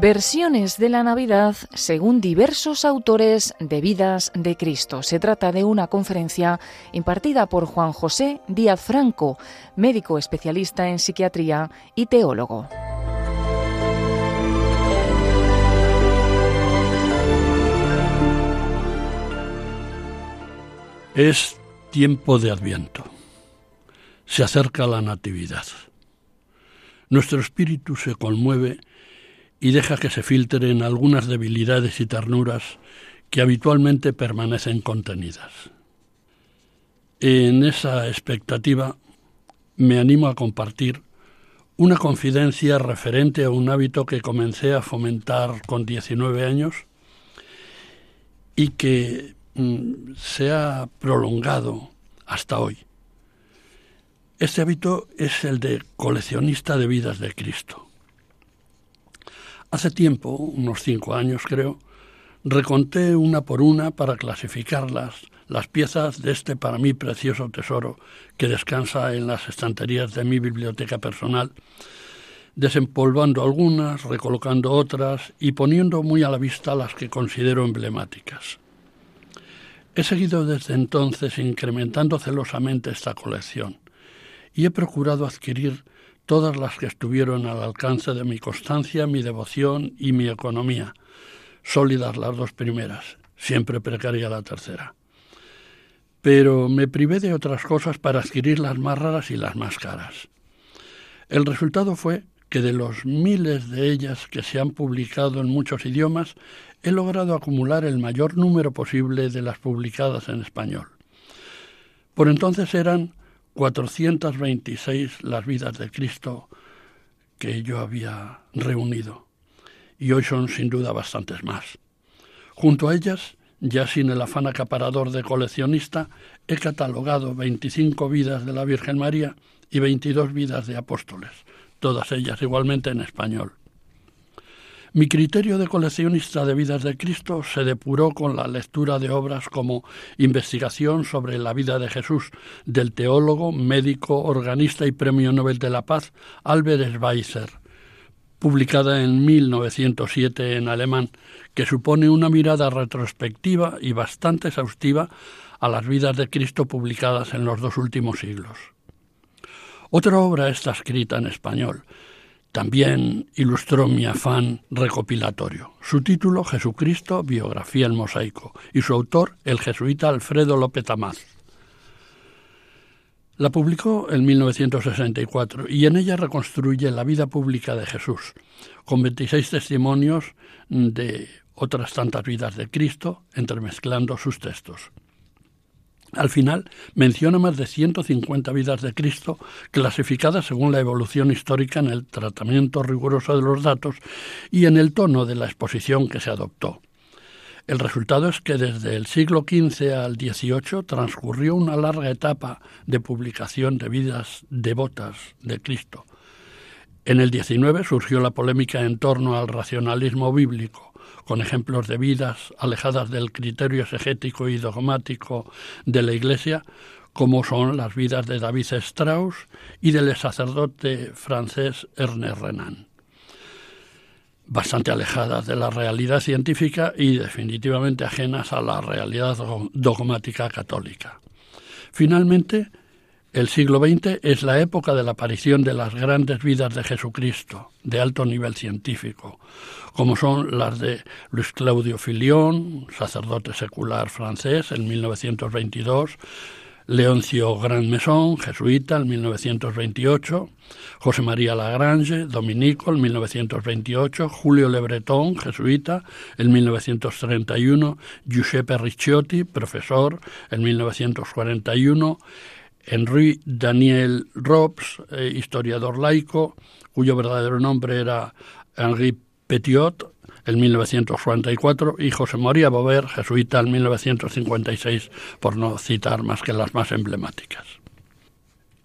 Versiones de la Navidad según diversos autores de Vidas de Cristo. Se trata de una conferencia impartida por Juan José Díaz Franco, médico especialista en psiquiatría y teólogo. Es tiempo de Adviento. Se acerca la Natividad. Nuestro espíritu se conmueve y deja que se filtren algunas debilidades y ternuras que habitualmente permanecen contenidas. En esa expectativa me animo a compartir una confidencia referente a un hábito que comencé a fomentar con 19 años y que mm, se ha prolongado hasta hoy. Este hábito es el de coleccionista de vidas de Cristo. Hace tiempo, unos cinco años creo, reconté una por una para clasificarlas las piezas de este para mí precioso tesoro que descansa en las estanterías de mi biblioteca personal, desempolvando algunas, recolocando otras y poniendo muy a la vista las que considero emblemáticas. He seguido desde entonces incrementando celosamente esta colección y he procurado adquirir todas las que estuvieron al alcance de mi constancia, mi devoción y mi economía, sólidas las dos primeras, siempre precaria la tercera. Pero me privé de otras cosas para adquirir las más raras y las más caras. El resultado fue que de los miles de ellas que se han publicado en muchos idiomas, he logrado acumular el mayor número posible de las publicadas en español. Por entonces eran 426 las vidas de Cristo que yo había reunido, y hoy son sin duda bastantes más. Junto a ellas, ya sin el afán acaparador de coleccionista, he catalogado 25 vidas de la Virgen María y 22 vidas de apóstoles, todas ellas igualmente en español. Mi criterio de coleccionista de vidas de Cristo se depuró con la lectura de obras como Investigación sobre la vida de Jesús del teólogo, médico, organista y Premio Nobel de la Paz Albert Schweitzer, publicada en 1907 en alemán, que supone una mirada retrospectiva y bastante exhaustiva a las vidas de Cristo publicadas en los dos últimos siglos. Otra obra está escrita en español, también ilustró mi afán recopilatorio. Su título, Jesucristo, Biografía en Mosaico, y su autor, el jesuita Alfredo López Amaz. La publicó en 1964 y en ella reconstruye la vida pública de Jesús, con 26 testimonios de otras tantas vidas de Cristo, entremezclando sus textos. Al final menciona más de 150 vidas de Cristo clasificadas según la evolución histórica en el tratamiento riguroso de los datos y en el tono de la exposición que se adoptó. El resultado es que desde el siglo XV al XVIII transcurrió una larga etapa de publicación de vidas devotas de Cristo. En el XIX surgió la polémica en torno al racionalismo bíblico con ejemplos de vidas alejadas del criterio exegético y dogmático de la Iglesia, como son las vidas de David Strauss y del sacerdote francés Ernest Renan. Bastante alejadas de la realidad científica y definitivamente ajenas a la realidad dogmática católica. Finalmente, el siglo XX es la época de la aparición de las grandes vidas de Jesucristo, de alto nivel científico, como son las de Luis Claudio Filión, sacerdote secular francés, en 1922, Leoncio Grand Mesón, jesuita, en 1928, José María Lagrange, dominico, en 1928, Julio Le Breton, jesuita, en 1931, Giuseppe Ricciotti, profesor, en 1941, Henri Daniel Robes, eh, historiador laico, cuyo verdadero nombre era Henri Petiot, en 1944, y José María Bover, jesuita, en 1956, por no citar más que las más emblemáticas.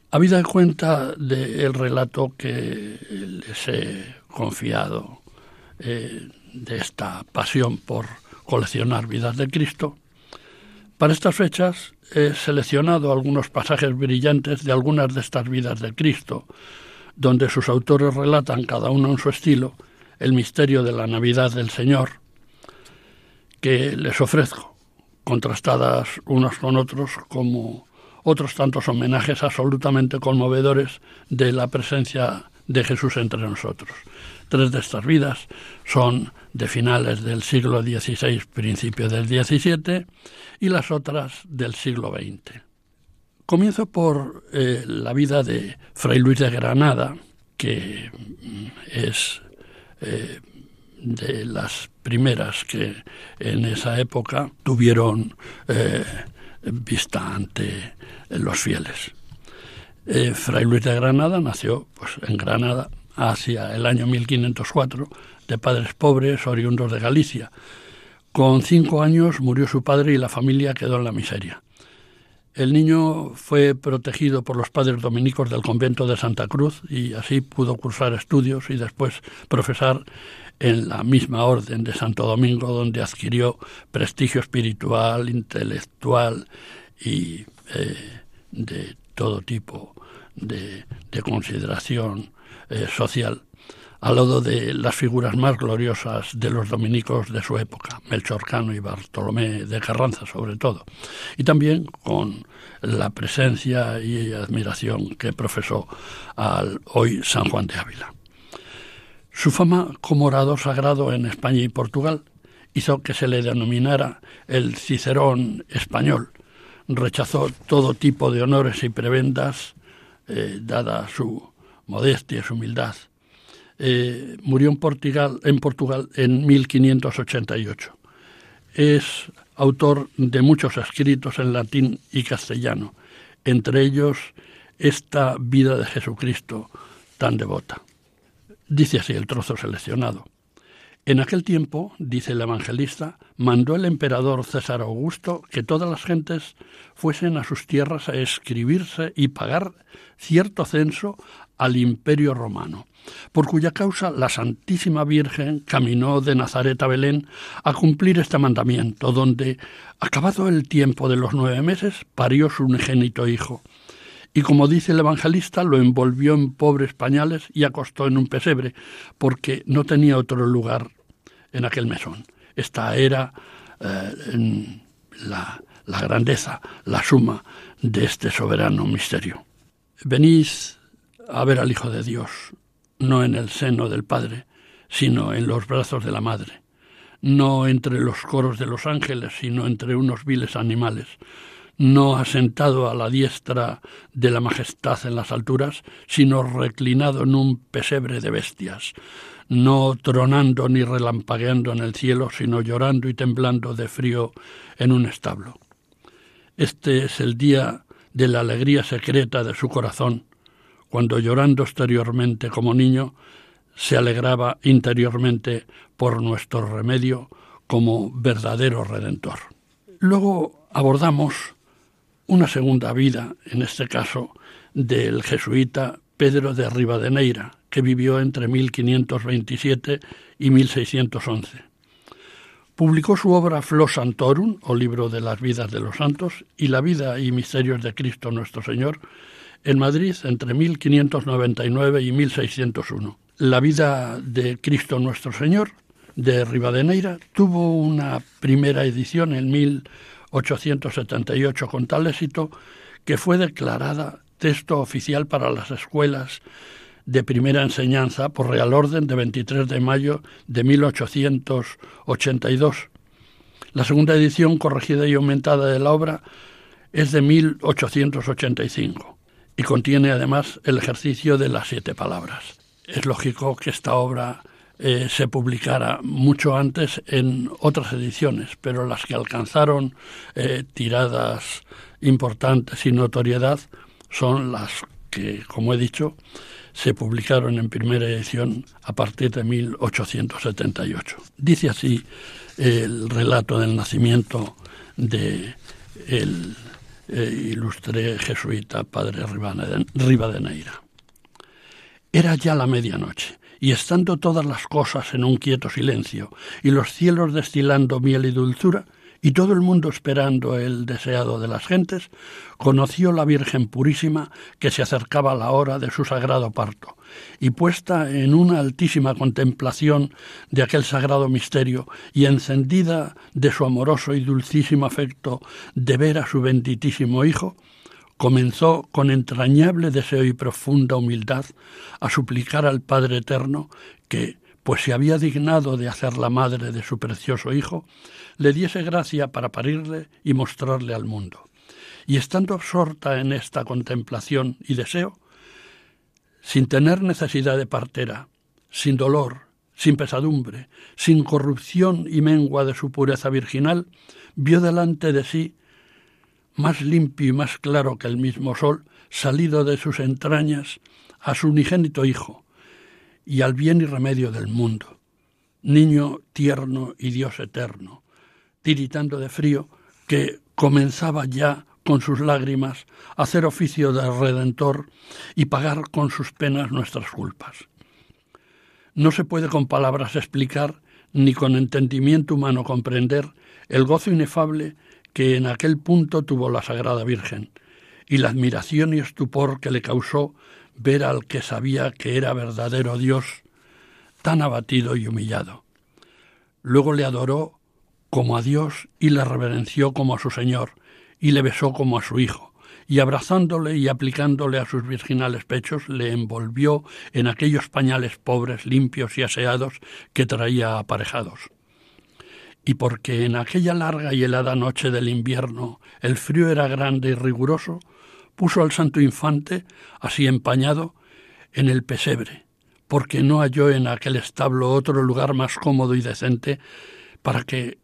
Habida cuenta del relato que les he confiado eh, de esta pasión por coleccionar vidas de Cristo, para estas fechas he seleccionado algunos pasajes brillantes de algunas de estas vidas de Cristo, donde sus autores relatan, cada uno en su estilo, el misterio de la Navidad del Señor, que les ofrezco, contrastadas unos con otros como otros tantos homenajes absolutamente conmovedores de la presencia de Jesús entre nosotros. Tres de estas vidas son de finales del siglo XVI, principio del XVII, y las otras del siglo XX. Comienzo por eh, la vida de Fray Luis de Granada, que mm, es eh, de las primeras que en esa época tuvieron eh, vista ante los fieles. Fray Luis de Granada nació pues, en Granada hacia el año 1504 de padres pobres oriundos de Galicia. Con cinco años murió su padre y la familia quedó en la miseria. El niño fue protegido por los padres dominicos del convento de Santa Cruz y así pudo cursar estudios y después profesar en la misma orden de Santo Domingo, donde adquirió prestigio espiritual, intelectual y eh, de todo tipo de, consideración eh, social al lado de las figuras más gloriosas de los dominicos de su época, Melchor Cano y Bartolomé de Carranza sobre todo, y también con la presencia y admiración que profesó al hoy San Juan de Ávila. Su fama como orador sagrado en España y Portugal hizo que se le denominara el Cicerón español. Rechazó todo tipo de honores y prebendas, eh, dada su modestia y su humildad eh, murió en Portugal, en Portugal en 1588. Es autor de muchos escritos en latín y castellano, entre ellos esta vida de Jesucristo tan devota. Dice así el trozo seleccionado. En aquel tiempo, dice el evangelista, mandó el emperador César Augusto que todas las gentes fuesen a sus tierras a escribirse y pagar cierto censo al imperio romano, por cuya causa la Santísima Virgen caminó de Nazaret a Belén a cumplir este mandamiento, donde, acabado el tiempo de los nueve meses, parió su unigénito hijo. Y como dice el evangelista, lo envolvió en pobres pañales y acostó en un pesebre, porque no tenía otro lugar en aquel mesón. Esta era eh, la, la grandeza, la suma de este soberano misterio. Venid a ver al Hijo de Dios, no en el seno del Padre, sino en los brazos de la Madre, no entre los coros de los ángeles, sino entre unos viles animales, no asentado a la diestra de la majestad en las alturas, sino reclinado en un pesebre de bestias, no tronando ni relampagueando en el cielo, sino llorando y temblando de frío en un establo. Este es el día de la alegría secreta de su corazón, cuando llorando exteriormente como niño, se alegraba interiormente por nuestro remedio como verdadero redentor. Luego abordamos una segunda vida, en este caso, del jesuita Pedro de Rivadeneira, que vivió entre 1527 y 1611. Publicó su obra Flos Santorum, o libro de las vidas de los santos, y la vida y misterios de Cristo nuestro Señor, en Madrid entre 1599 y 1601. La vida de Cristo nuestro Señor de Rivadeneira tuvo una primera edición en 1878 con tal éxito que fue declarada texto oficial para las escuelas de primera enseñanza por Real Orden de 23 de mayo de 1882. La segunda edición corregida y aumentada de la obra es de 1885 y contiene además el ejercicio de las siete palabras. Es lógico que esta obra eh, se publicara mucho antes en otras ediciones, pero las que alcanzaron eh, tiradas importantes y notoriedad son las que, como he dicho, se publicaron en primera edición a partir de 1878. Dice así el relato del nacimiento de el eh, ilustre jesuita padre Rivadeneira. Era ya la medianoche, y estando todas las cosas en un quieto silencio, y los cielos destilando miel y dulzura, y todo el mundo esperando el deseado de las gentes, conoció la Virgen Purísima que se acercaba a la hora de su sagrado parto, y puesta en una altísima contemplación de aquel sagrado misterio y encendida de su amoroso y dulcísimo afecto de ver a su benditísimo Hijo, comenzó con entrañable deseo y profunda humildad a suplicar al Padre Eterno que, pues se había dignado de hacer la madre de su precioso hijo, le diese gracia para parirle y mostrarle al mundo. Y estando absorta en esta contemplación y deseo, sin tener necesidad de partera, sin dolor, sin pesadumbre, sin corrupción y mengua de su pureza virginal, vio delante de sí, más limpio y más claro que el mismo sol, salido de sus entrañas, a su unigénito Hijo, y al bien y remedio del mundo. Niño tierno y Dios eterno, tiritando de frío, que comenzaba ya con sus lágrimas hacer oficio de redentor y pagar con sus penas nuestras culpas. No se puede con palabras explicar ni con entendimiento humano comprender el gozo inefable que en aquel punto tuvo la Sagrada Virgen y la admiración y estupor que le causó ver al que sabía que era verdadero Dios tan abatido y humillado. Luego le adoró como a Dios y le reverenció como a su Señor y le besó como a su Hijo, y abrazándole y aplicándole a sus virginales pechos le envolvió en aquellos pañales pobres, limpios y aseados que traía aparejados. Y porque en aquella larga y helada noche del invierno el frío era grande y riguroso, puso al santo infante, así empañado, en el pesebre, porque no halló en aquel establo otro lugar más cómodo y decente para que,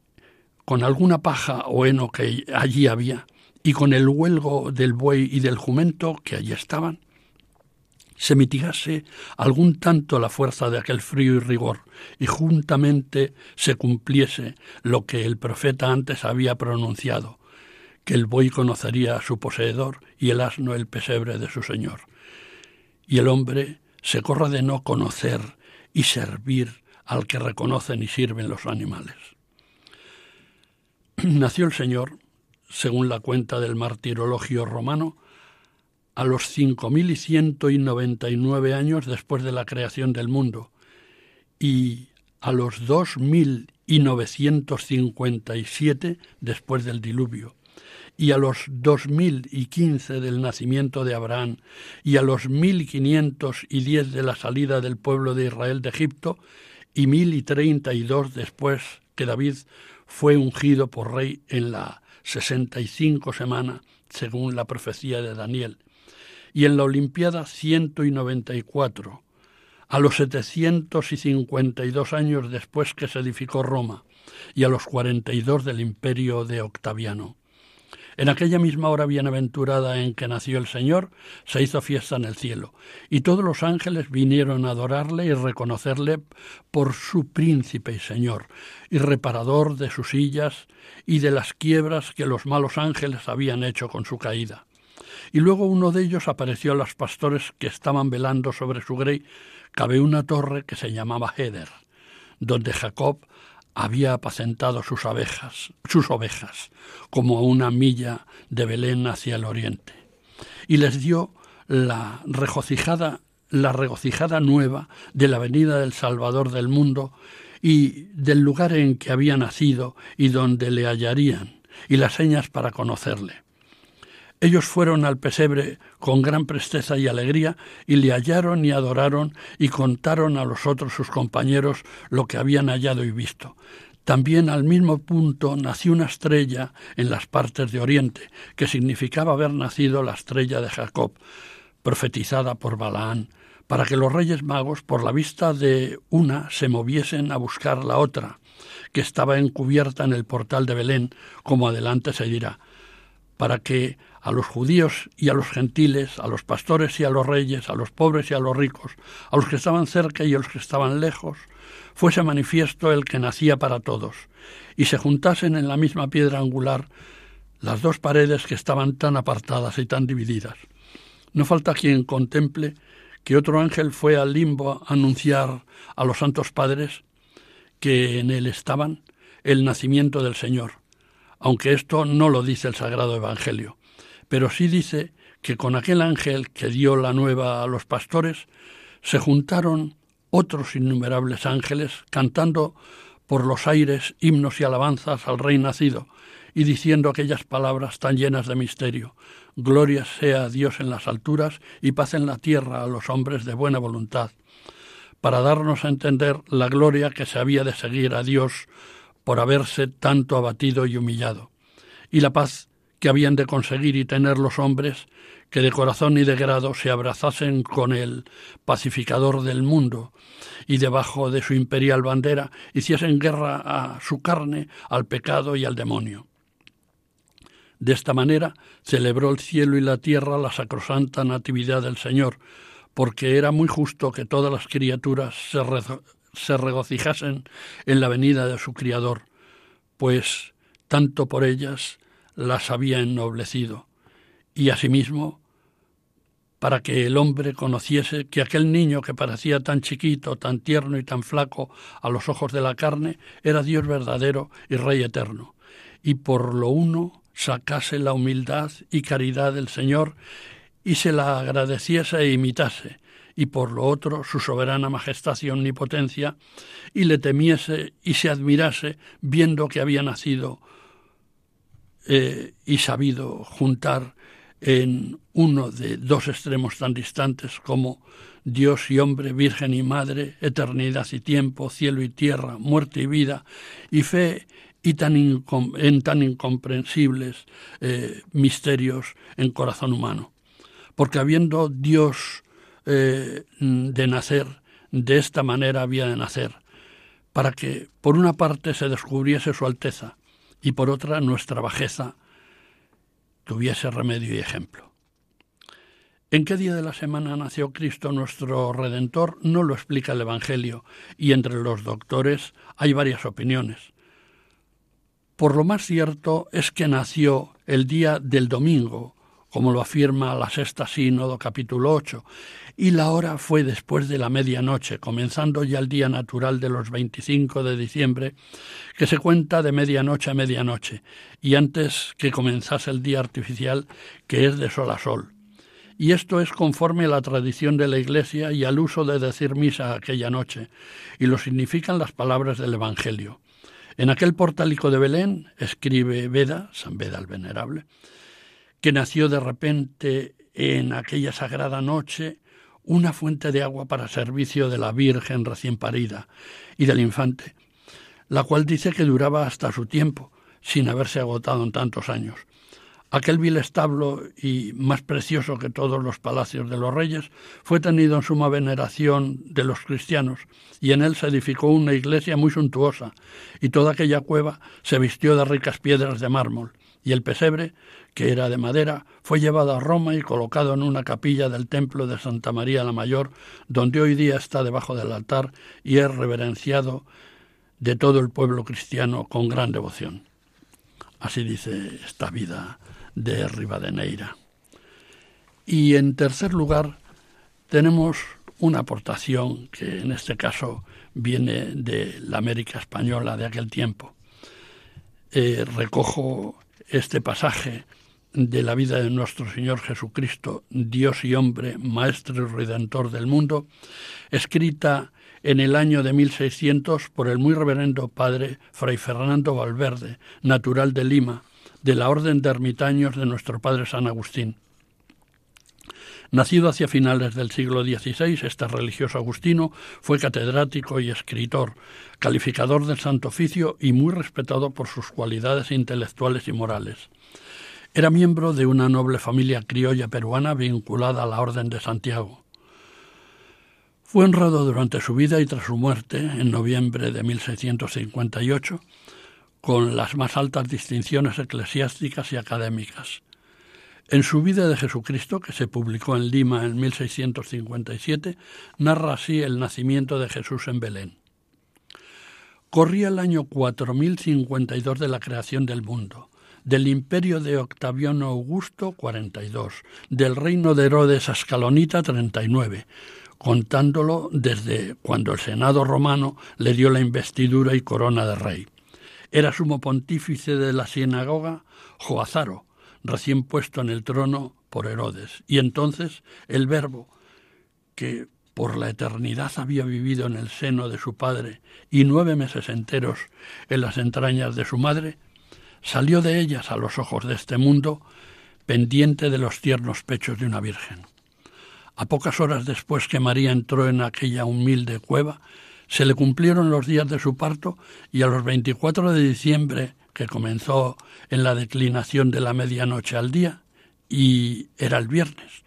con alguna paja o heno que allí había, y con el huelgo del buey y del jumento que allí estaban, se mitigase algún tanto la fuerza de aquel frío y rigor, y juntamente se cumpliese lo que el profeta antes había pronunciado, que el buey conocería a su poseedor y el asno el pesebre de su señor. Y el hombre se corra de no conocer y servir al que reconocen y sirven los animales. Nació el Señor, según la cuenta del martirologio romano, a los cinco mil y ciento y noventa y nueve años después de la creación del mundo y a los dos mil y novecientos cincuenta y siete después del diluvio y a los dos mil y quince del nacimiento de Abraham y a los mil quinientos y diez de la salida del pueblo de Israel de Egipto y mil y treinta y dos después que David fue ungido por rey en la sesenta y cinco semana según la profecía de Daniel y en la Olimpiada ciento y noventa y cuatro a los setecientos y cincuenta y dos años después que se edificó Roma y a los cuarenta y dos del imperio de Octaviano. En aquella misma hora bienaventurada en que nació el Señor, se hizo fiesta en el cielo, y todos los ángeles vinieron a adorarle y reconocerle por su príncipe y Señor, y reparador de sus sillas y de las quiebras que los malos ángeles habían hecho con su caída. Y luego uno de ellos apareció a los pastores que estaban velando sobre su grey, cabe una torre que se llamaba Heder, donde Jacob había apacentado sus abejas, sus ovejas, como a una milla de Belén hacia el oriente, y les dio la regocijada, la regocijada nueva de la venida del Salvador del mundo y del lugar en que había nacido y donde le hallarían, y las señas para conocerle. Ellos fueron al pesebre con gran presteza y alegría, y le hallaron y adoraron, y contaron a los otros sus compañeros lo que habían hallado y visto. También al mismo punto nació una estrella en las partes de Oriente, que significaba haber nacido la estrella de Jacob, profetizada por Balaán, para que los reyes magos, por la vista de una, se moviesen a buscar la otra, que estaba encubierta en el portal de Belén, como adelante se dirá, para que a los judíos y a los gentiles, a los pastores y a los reyes, a los pobres y a los ricos, a los que estaban cerca y a los que estaban lejos, fuese manifiesto el que nacía para todos, y se juntasen en la misma piedra angular las dos paredes que estaban tan apartadas y tan divididas. No falta quien contemple que otro ángel fue al limbo a anunciar a los santos padres que en él estaban el nacimiento del Señor, aunque esto no lo dice el Sagrado Evangelio, pero sí dice que con aquel ángel que dio la nueva a los pastores se juntaron otros innumerables ángeles cantando por los aires himnos y alabanzas al Rey nacido y diciendo aquellas palabras tan llenas de misterio. Gloria sea a Dios en las alturas y paz en la tierra a los hombres de buena voluntad, para darnos a entender la gloria que se había de seguir a Dios por haberse tanto abatido y humillado, y la paz que habían de conseguir y tener los hombres que de corazón y de grado se abrazasen con el pacificador del mundo y debajo de su imperial bandera hiciesen guerra a su carne, al pecado y al demonio. De esta manera celebró el cielo y la tierra la sacrosanta natividad del Señor, porque era muy justo que todas las criaturas se, se regocijasen en la venida de su Criador, pues tanto por ellas las había ennoblecido, y asimismo para que el hombre conociese que aquel niño que parecía tan chiquito, tan tierno y tan flaco a los ojos de la carne, era Dios verdadero y Rey eterno, y por lo uno sacase la humildad y caridad del Señor y se la agradeciese e imitase, y por lo otro su soberana majestad y omnipotencia, y le temiese y se admirase viendo que había nacido eh, y sabido juntar en uno de dos extremos tan distantes como Dios y hombre, Virgen y Madre, eternidad y tiempo, cielo y tierra, muerte y vida, y fe y tan en tan incomprensibles eh, misterios en corazón humano. Porque habiendo Dios eh, de nacer, de esta manera había de nacer, para que por una parte se descubriese su alteza y por otra nuestra bajeza tuviese remedio y ejemplo. ¿En qué día de la semana nació Cristo nuestro Redentor? No lo explica el Evangelio, y entre los doctores hay varias opiniones. Por lo más cierto es que nació el día del domingo, como lo afirma la sexta sínodo capítulo 8, y la hora fue después de la medianoche, comenzando ya el día natural de los 25 de diciembre, que se cuenta de medianoche a medianoche, y antes que comenzase el día artificial, que es de sol a sol. Y esto es conforme a la tradición de la Iglesia y al uso de decir misa aquella noche, y lo significan las palabras del Evangelio. En aquel portálico de Belén, escribe Beda, San Beda el Venerable, que nació de repente en aquella sagrada noche una fuente de agua para servicio de la Virgen recién parida y del infante, la cual dice que duraba hasta su tiempo, sin haberse agotado en tantos años. Aquel vil establo y más precioso que todos los palacios de los reyes fue tenido en suma veneración de los cristianos y en él se edificó una iglesia muy suntuosa y toda aquella cueva se vistió de ricas piedras de mármol y el pesebre, que era de madera, fue llevado a Roma y colocado en una capilla del templo de Santa María la Mayor, donde hoy día está debajo del altar y es reverenciado de todo el pueblo cristiano con gran devoción. Así dice esta vida de Rivadeneira. Y en tercer lugar, tenemos una aportación que en este caso viene de la América española de aquel tiempo. Eh, recojo este pasaje de la vida de nuestro Señor Jesucristo, Dios y hombre, Maestro y Redentor del mundo, escrita en el año de 1600 por el muy reverendo padre Fray Fernando Valverde, natural de Lima, de la Orden de Ermitaños de nuestro Padre San Agustín. Nacido hacia finales del siglo XVI, este religioso agustino fue catedrático y escritor, calificador del Santo Oficio y muy respetado por sus cualidades intelectuales y morales. Era miembro de una noble familia criolla peruana vinculada a la Orden de Santiago. Fue honrado durante su vida y tras su muerte, en noviembre de 1658, con las más altas distinciones eclesiásticas y académicas. En su vida de Jesucristo, que se publicó en Lima en 1657, narra así el nacimiento de Jesús en Belén. Corría el año 4052 de la creación del mundo, del imperio de Octaviano Augusto 42, del reino de Herodes Ascalonita 39, contándolo desde cuando el Senado romano le dio la investidura y corona de rey Era sumo pontífice de la sinagoga Joazaro, recién puesto en el trono por Herodes. Y entonces el Verbo, que por la eternidad había vivido en el seno de su padre y nueve meses enteros en las entrañas de su madre, salió de ellas a los ojos de este mundo, pendiente de los tiernos pechos de una virgen. A pocas horas después que María entró en aquella humilde cueva, se le cumplieron los días de su parto y a los 24 de diciembre, que comenzó en la declinación de la medianoche al día, y era el viernes,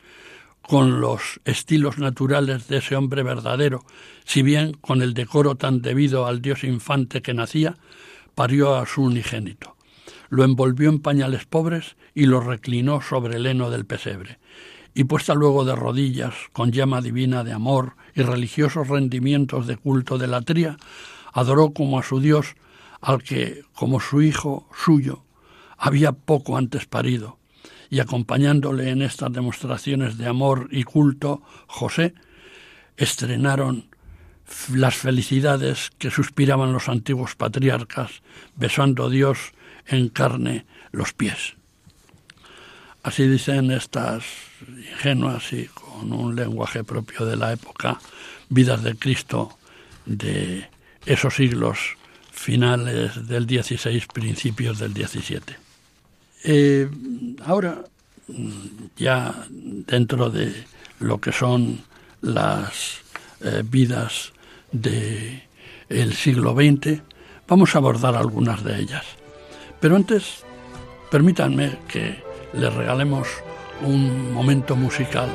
con los estilos naturales de ese hombre verdadero, si bien con el decoro tan debido al Dios infante que nacía, parió a su unigénito. Lo envolvió en pañales pobres y lo reclinó sobre el heno del pesebre. Y puesta luego de rodillas, con llama divina de amor y religiosos rendimientos de culto de la tría, adoró como a su Dios al que, como su hijo suyo, había poco antes parido, y acompañándole en estas demostraciones de amor y culto, José, estrenaron las felicidades que suspiraban los antiguos patriarcas, besando a Dios en carne los pies. Así dicen estas ingenuas y con un lenguaje propio de la época, vidas de Cristo de esos siglos finales del 16, principios del 17. Eh, ahora, ya dentro de lo que son las eh, vidas del el siglo XX, vamos a abordar algunas de ellas. Pero antes, permítanme que les regalemos un momento musical.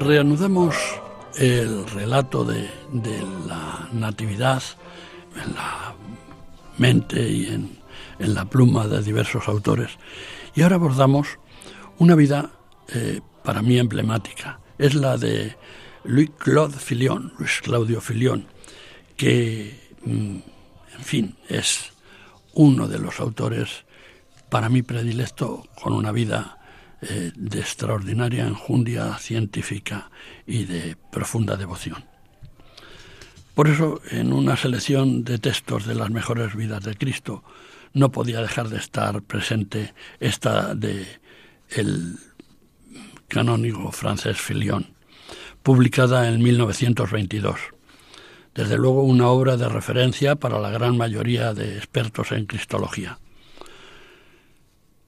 Reanudamos el relato de, la Natividad en la mente y en, la pluma de diversos autores. Y ahora abordamos una vida eh, para mí emblemática. Es la de Louis Claude Filion, Luis Claudio Filion, que, mm, en fin, es uno de los autores para mí predilecto con una vida eh, de extraordinaria enjundia científica y de profunda devoción. Por eso, en una selección de textos de las mejores vidas de Cristo, no podía dejar de estar presente esta de el canónigo francés Filion, publicada en 1922. Desde luego una obra de referencia para la gran mayoría de expertos en cristología.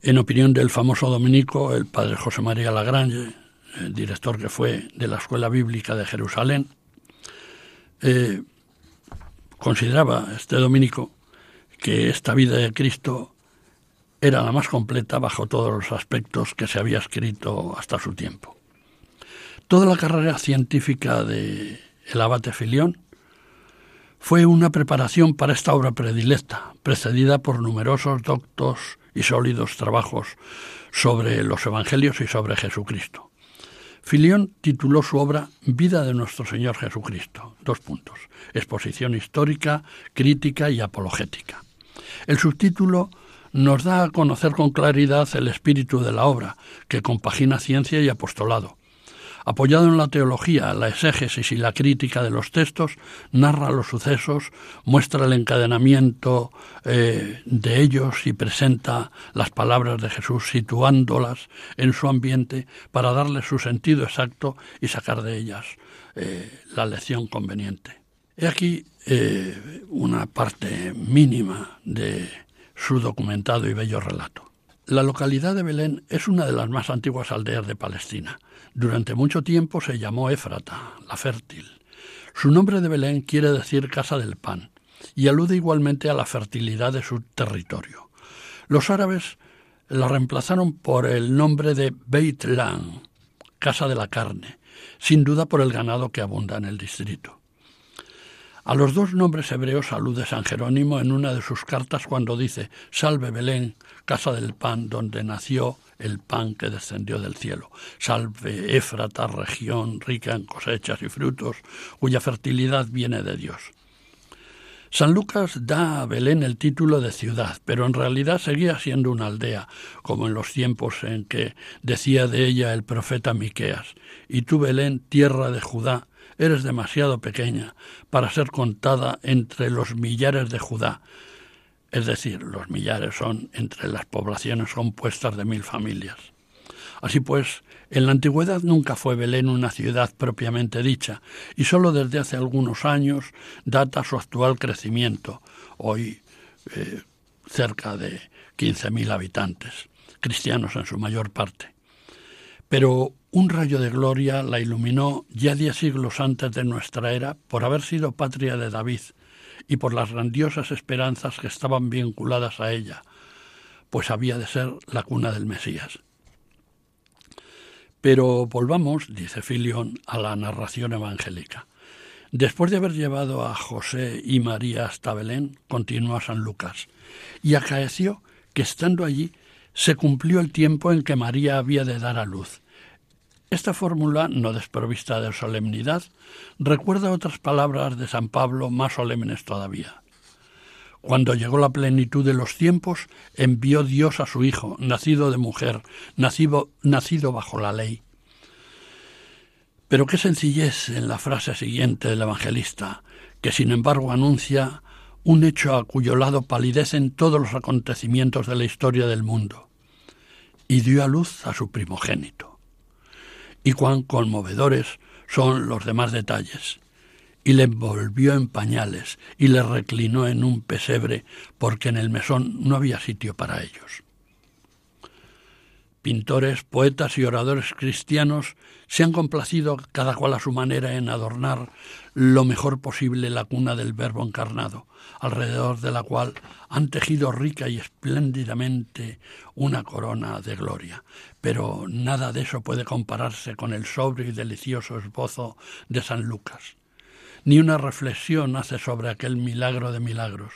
En opinión del famoso dominico, el padre José María Lagrange, el director que fue de la Escuela Bíblica de Jerusalén, eh, consideraba este dominico que esta vida de Cristo era la más completa bajo todos los aspectos que se había escrito hasta su tiempo. Toda la carrera científica de el abate Filión fue una preparación para esta obra predilecta, precedida por numerosos doctos y sólidos trabajos sobre los Evangelios y sobre Jesucristo. Filión tituló su obra Vida de nuestro Señor Jesucristo. Dos puntos. Exposición histórica, crítica y apologética. El subtítulo nos da a conocer con claridad el espíritu de la obra, que compagina ciencia y apostolado, Apoyado en la teología, la exégesis y la crítica de los textos, narra los sucesos, muestra el encadenamiento eh, de ellos y presenta las palabras de Jesús situándolas en su ambiente para darles su sentido exacto y sacar de ellas eh, la lección conveniente. He aquí eh, una parte mínima de su documentado y bello relato. La localidad de Belén es una de las más antiguas aldeas de Palestina. Durante mucho tiempo se llamó Éfrata, la fértil. Su nombre de Belén quiere decir casa del pan y alude igualmente a la fertilidad de su territorio. Los árabes la reemplazaron por el nombre de Beit Lan, casa de la carne, sin duda por el ganado que abunda en el distrito. A los dos nombres hebreos alude San Jerónimo en una de sus cartas cuando dice Salve Belén, casa del pan donde nació el pan que descendió del cielo. Salve Éfrata, región rica en cosechas y frutos, cuya fertilidad viene de Dios. San Lucas da a Belén el título de ciudad, pero en realidad seguía siendo una aldea, como en los tiempos en que decía de ella el profeta Miqueas: Y tú, Belén, tierra de Judá, eres demasiado pequeña para ser contada entre los millares de Judá. Es decir, los millares son entre las poblaciones compuestas de mil familias. Así pues, en la antigüedad nunca fue Belén una ciudad propiamente dicha, y sólo desde hace algunos años data su actual crecimiento, hoy eh, cerca de 15.000 habitantes, cristianos en su mayor parte. Pero un rayo de gloria la iluminó ya diez siglos antes de nuestra era por haber sido patria de David, y por las grandiosas esperanzas que estaban vinculadas a ella, pues había de ser la cuna del Mesías. Pero volvamos, dice Filión, a la narración evangélica. Después de haber llevado a José y María hasta Belén, continúa San Lucas, y acaeció que estando allí se cumplió el tiempo en que María había de dar a luz, esta fórmula, no desprovista de solemnidad, recuerda otras palabras de San Pablo más solemnes todavía. Cuando llegó la plenitud de los tiempos, envió Dios a su Hijo, nacido de mujer, nacido, nacido bajo la ley. Pero qué sencillez en la frase siguiente del evangelista, que sin embargo anuncia un hecho a cuyo lado palidecen todos los acontecimientos de la historia del mundo. Y dio a luz a su primogénito y cuán conmovedores son los demás detalles. Y le envolvió en pañales y le reclinó en un pesebre porque en el mesón no había sitio para ellos. Pintores, poetas y oradores cristianos se han complacido cada cual a su manera en adornar lo mejor posible la cuna del Verbo encarnado, alrededor de la cual han tejido rica y espléndidamente una corona de gloria. Pero nada de eso puede compararse con el sobrio y delicioso esbozo de San Lucas ni una reflexión hace sobre aquel milagro de milagros,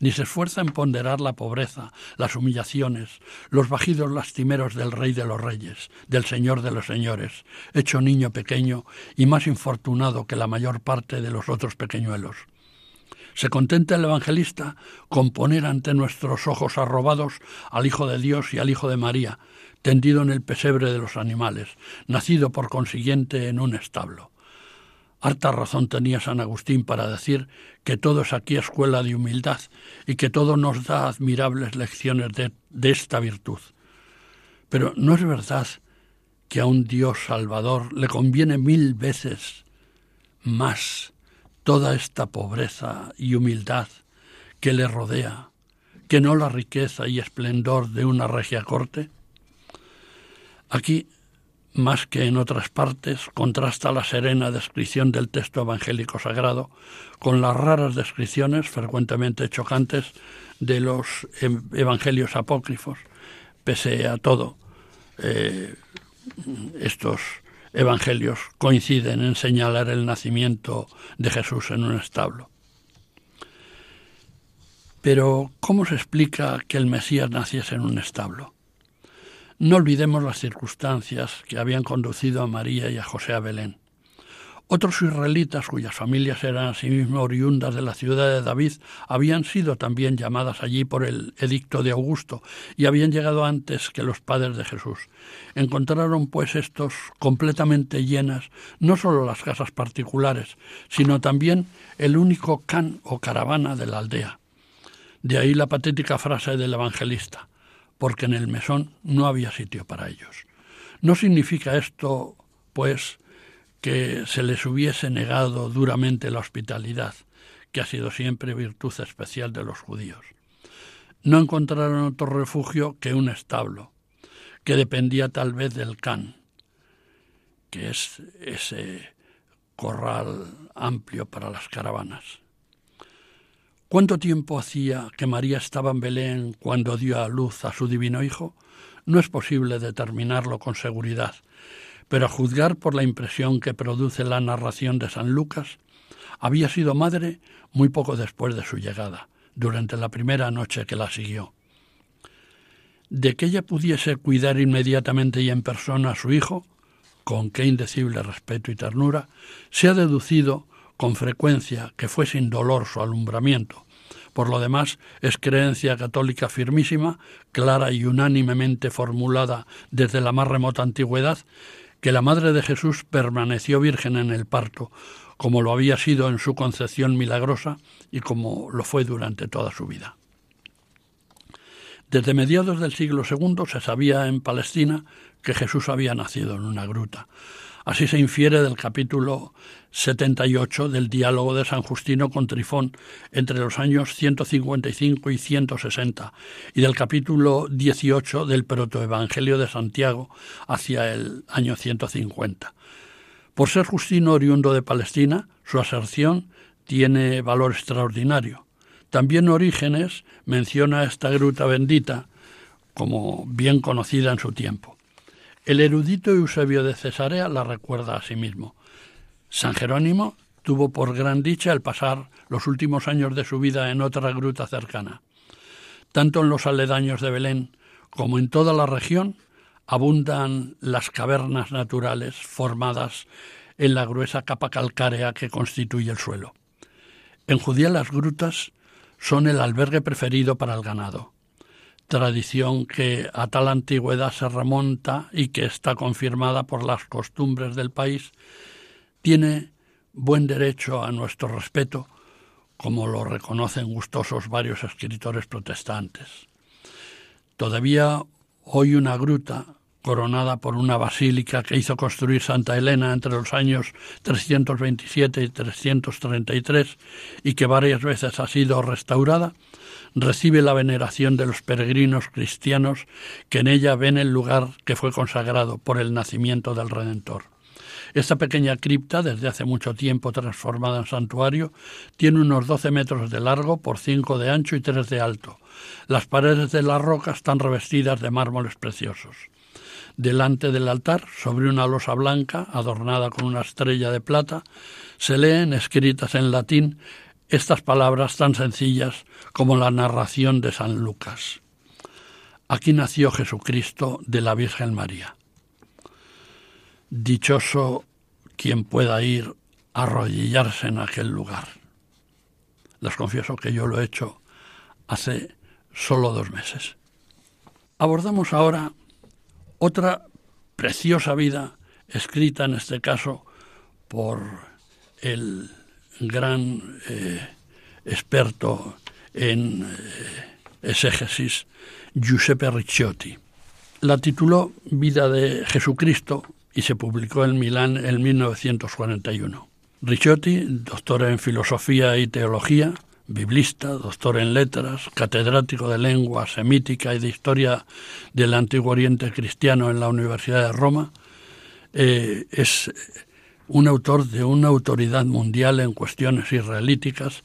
ni se esfuerza en ponderar la pobreza, las humillaciones, los bajidos lastimeros del Rey de los Reyes, del Señor de los Señores, hecho niño pequeño y más infortunado que la mayor parte de los otros pequeñuelos. Se contenta el evangelista con poner ante nuestros ojos arrobados al Hijo de Dios y al Hijo de María, tendido en el pesebre de los animales, nacido por consiguiente en un establo. Harta razón tenía San Agustín para decir que todo es aquí escuela de humildad y que todo nos da admirables lecciones de, de esta virtud. Pero ¿no es verdad que a un Dios salvador le conviene mil veces más toda esta pobreza y humildad que le rodea, que no la riqueza y esplendor de una regia corte? Aquí más que en otras partes, contrasta la serena descripción del texto evangélico sagrado con las raras descripciones, frecuentemente chocantes, de los evangelios apócrifos. Pese a todo, eh, estos evangelios coinciden en señalar el nacimiento de Jesús en un establo. Pero, ¿cómo se explica que el Mesías naciese en un establo? No olvidemos las circunstancias que habían conducido a María y a José a Belén. Otros israelitas cuyas familias eran asimismo oriundas de la ciudad de David habían sido también llamadas allí por el edicto de Augusto y habían llegado antes que los padres de Jesús. Encontraron pues estos completamente llenas no solo las casas particulares, sino también el único can o caravana de la aldea. De ahí la patética frase del evangelista porque en el mesón no había sitio para ellos. No significa esto, pues, que se les hubiese negado duramente la hospitalidad, que ha sido siempre virtud especial de los judíos. No encontraron otro refugio que un establo, que dependía tal vez del can, que es ese corral amplio para las caravanas. ¿Cuánto tiempo hacía que María estaba en Belén cuando dio a luz a su divino Hijo? No es posible determinarlo con seguridad, pero a juzgar por la impresión que produce la narración de San Lucas, había sido madre muy poco después de su llegada, durante la primera noche que la siguió. De que ella pudiese cuidar inmediatamente y en persona a su hijo, con qué indecible respeto y ternura, se ha deducido con frecuencia que fue sin dolor su alumbramiento. Por lo demás, es creencia católica firmísima, clara y unánimemente formulada desde la más remota antigüedad, que la Madre de Jesús permaneció virgen en el parto, como lo había sido en su concepción milagrosa y como lo fue durante toda su vida. Desde mediados del siglo II se sabía en Palestina que Jesús había nacido en una gruta. Así se infiere del capítulo 78 del diálogo de San Justino con Trifón entre los años 155 y 160 y del capítulo 18 del protoevangelio de Santiago hacia el año 150. Por ser Justino oriundo de Palestina, su aserción tiene valor extraordinario. También Orígenes menciona esta gruta bendita como bien conocida en su tiempo. El erudito Eusebio de Cesarea la recuerda a sí mismo. San Jerónimo tuvo por gran dicha el pasar los últimos años de su vida en otra gruta cercana. Tanto en los aledaños de Belén como en toda la región abundan las cavernas naturales formadas en la gruesa capa calcárea que constituye el suelo. En Judía las grutas son el albergue preferido para el ganado tradición que a tal antigüedad se remonta y que está confirmada por las costumbres del país, tiene buen derecho a nuestro respeto, como lo reconocen gustosos varios escritores protestantes. Todavía hoy una gruta coronada por una basílica que hizo construir Santa Elena entre los años 327 y 333 y que varias veces ha sido restaurada, recibe la veneración de los peregrinos cristianos que en ella ven el lugar que fue consagrado por el nacimiento del Redentor. Esta pequeña cripta, desde hace mucho tiempo transformada en santuario, tiene unos 12 metros de largo por 5 de ancho y 3 de alto. Las paredes de la roca están revestidas de mármoles preciosos. Delante del altar, sobre una losa blanca, adornada con una estrella de plata, se leen, escritas en latín, estas palabras tan sencillas como la narración de San Lucas. Aquí nació Jesucristo de la Virgen María. Dichoso quien pueda ir a arrodillarse en aquel lugar. Les confieso que yo lo he hecho hace solo dos meses. Abordamos ahora otra preciosa vida escrita en este caso por el gran eh, experto en eh, exégesis, Giuseppe Ricciotti. La tituló Vida de Jesucristo y se publicó en Milán en 1941. Ricciotti, doctor en filosofía y teología, biblista, doctor en letras, catedrático de lengua semítica y de historia del Antiguo Oriente Cristiano en la Universidad de Roma, eh, es un autor de una autoridad mundial en cuestiones israelíticas,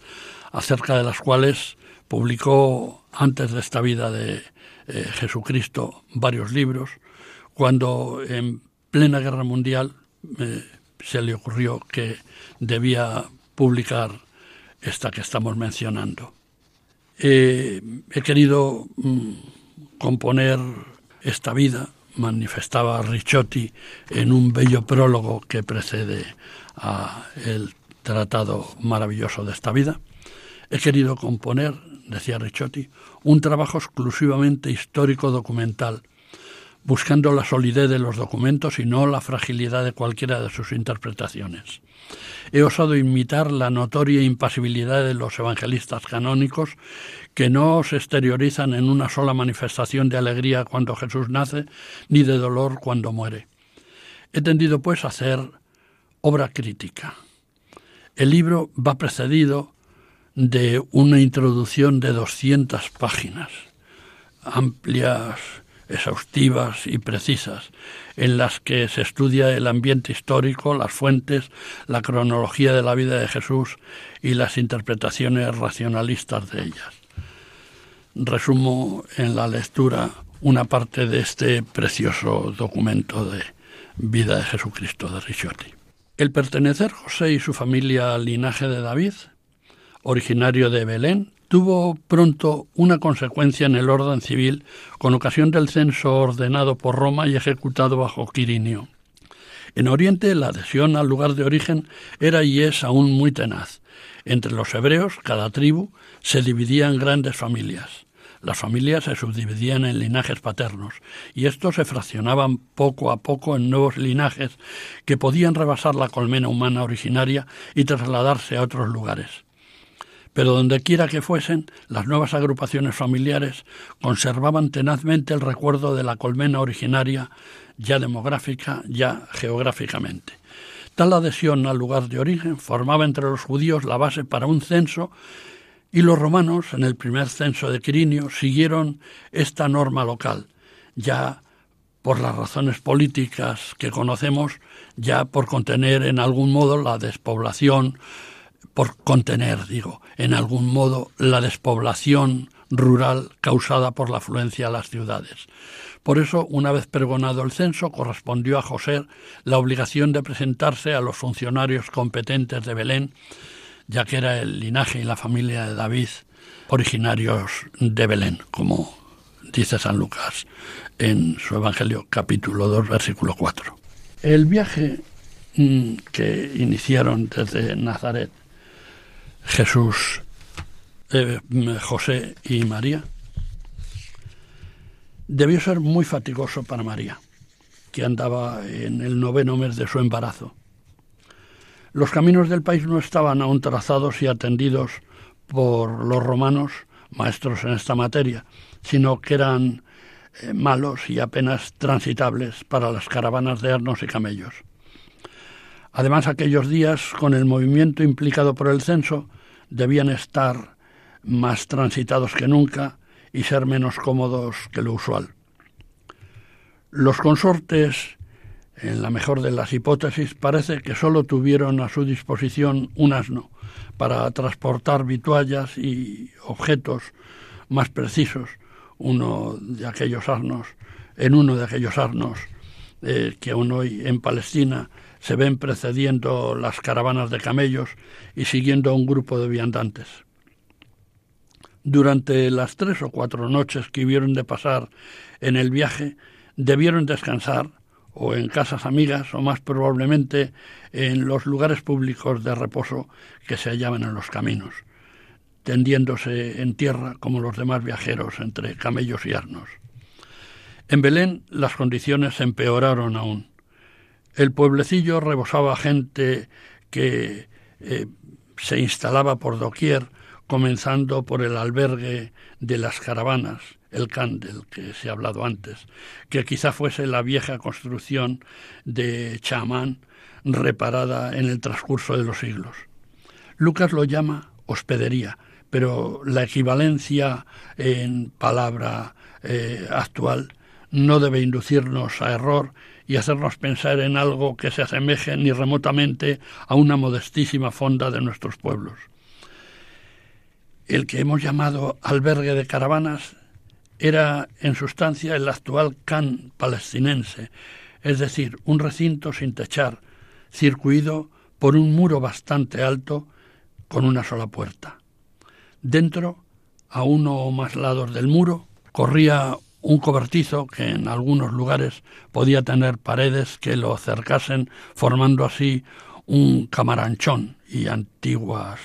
acerca de las cuales publicó antes de esta vida de eh, Jesucristo varios libros, cuando en plena guerra mundial eh, se le ocurrió que debía publicar esta que estamos mencionando. he querido mm, componer esta vida manifestaba Ricciotti en un bello prólogo que precede a el tratado maravilloso de esta vida. He querido componer, decía Ricciotti, un trabajo exclusivamente histórico documental, buscando la solidez de los documentos y no la fragilidad de cualquiera de sus interpretaciones. He osado imitar la notoria impasibilidad de los evangelistas canónicos que no se exteriorizan en una sola manifestación de alegría cuando Jesús nace, ni de dolor cuando muere. He tendido, pues, a hacer obra crítica. El libro va precedido de una introducción de 200 páginas, amplias, exhaustivas y precisas, en las que se estudia el ambiente histórico, las fuentes, la cronología de la vida de Jesús y las interpretaciones racionalistas de ellas resumo en la lectura una parte de este precioso documento de vida de Jesucristo de Ricciotti. El pertenecer José y su familia al linaje de David, originario de Belén, tuvo pronto una consecuencia en el orden civil con ocasión del censo ordenado por Roma y ejecutado bajo Quirinio. En Oriente la adhesión al lugar de origen era y es aún muy tenaz. Entre los hebreos, cada tribu se dividía en grandes familias. Las familias se subdividían en linajes paternos y estos se fraccionaban poco a poco en nuevos linajes que podían rebasar la colmena humana originaria y trasladarse a otros lugares. Pero donde quiera que fuesen, las nuevas agrupaciones familiares conservaban tenazmente el recuerdo de la colmena originaria, ya demográfica, ya geográficamente. Tal adhesión al lugar de origen formaba entre los judíos la base para un censo y los romanos, en el primer censo de Quirinio, siguieron esta norma local, ya por las razones políticas que conocemos, ya por contener en algún modo la despoblación, por contener, digo, en algún modo la despoblación rural causada por la afluencia a las ciudades. Por eso, una vez pregonado el censo, correspondió a José la obligación de presentarse a los funcionarios competentes de Belén ya que era el linaje y la familia de David originarios de Belén, como dice San Lucas en su Evangelio capítulo 2 versículo 4. El viaje mm, que iniciaron desde Nazaret Jesús, eh, José y María debió ser muy fatigoso para María, que andaba en el noveno mes de su embarazo los caminos del país no estaban aún trazados y atendidos por los romanos, maestros en esta materia, sino que eran eh, malos y apenas transitables para las caravanas de arnos y camellos. Además, aquellos días, con el movimiento implicado por el censo, debían estar más transitados que nunca y ser menos cómodos que lo usual. Los consortes en la mejor de las hipótesis, parece que sólo tuvieron a su disposición un asno para transportar vituallas y objetos más precisos. Uno de aquellos asnos, en uno de aquellos asnos eh, que aún hoy en Palestina se ven precediendo las caravanas de camellos y siguiendo a un grupo de viandantes. Durante las tres o cuatro noches que hubieron de pasar en el viaje, debieron descansar o en casas amigas o más probablemente en los lugares públicos de reposo que se hallaban en los caminos, tendiéndose en tierra como los demás viajeros entre camellos y arnos. En Belén las condiciones empeoraron aún. El pueblecillo rebosaba gente que eh, se instalaba por doquier, comenzando por el albergue de las caravanas, el can del que se ha hablado antes, que quizá fuese la vieja construcción de chamán reparada en el transcurso de los siglos. Lucas lo llama hospedería, pero la equivalencia en palabra eh, actual no debe inducirnos a error y hacernos pensar en algo que se asemeje ni remotamente a una modestísima fonda de nuestros pueblos. El que hemos llamado albergue de caravanas era en sustancia el actual Can palestinense, es decir, un recinto sin techar, circuido por un muro bastante alto con una sola puerta. Dentro, a uno o más lados del muro, corría un cobertizo que en algunos lugares podía tener paredes que lo cercasen, formando así un camaranchón y antiguas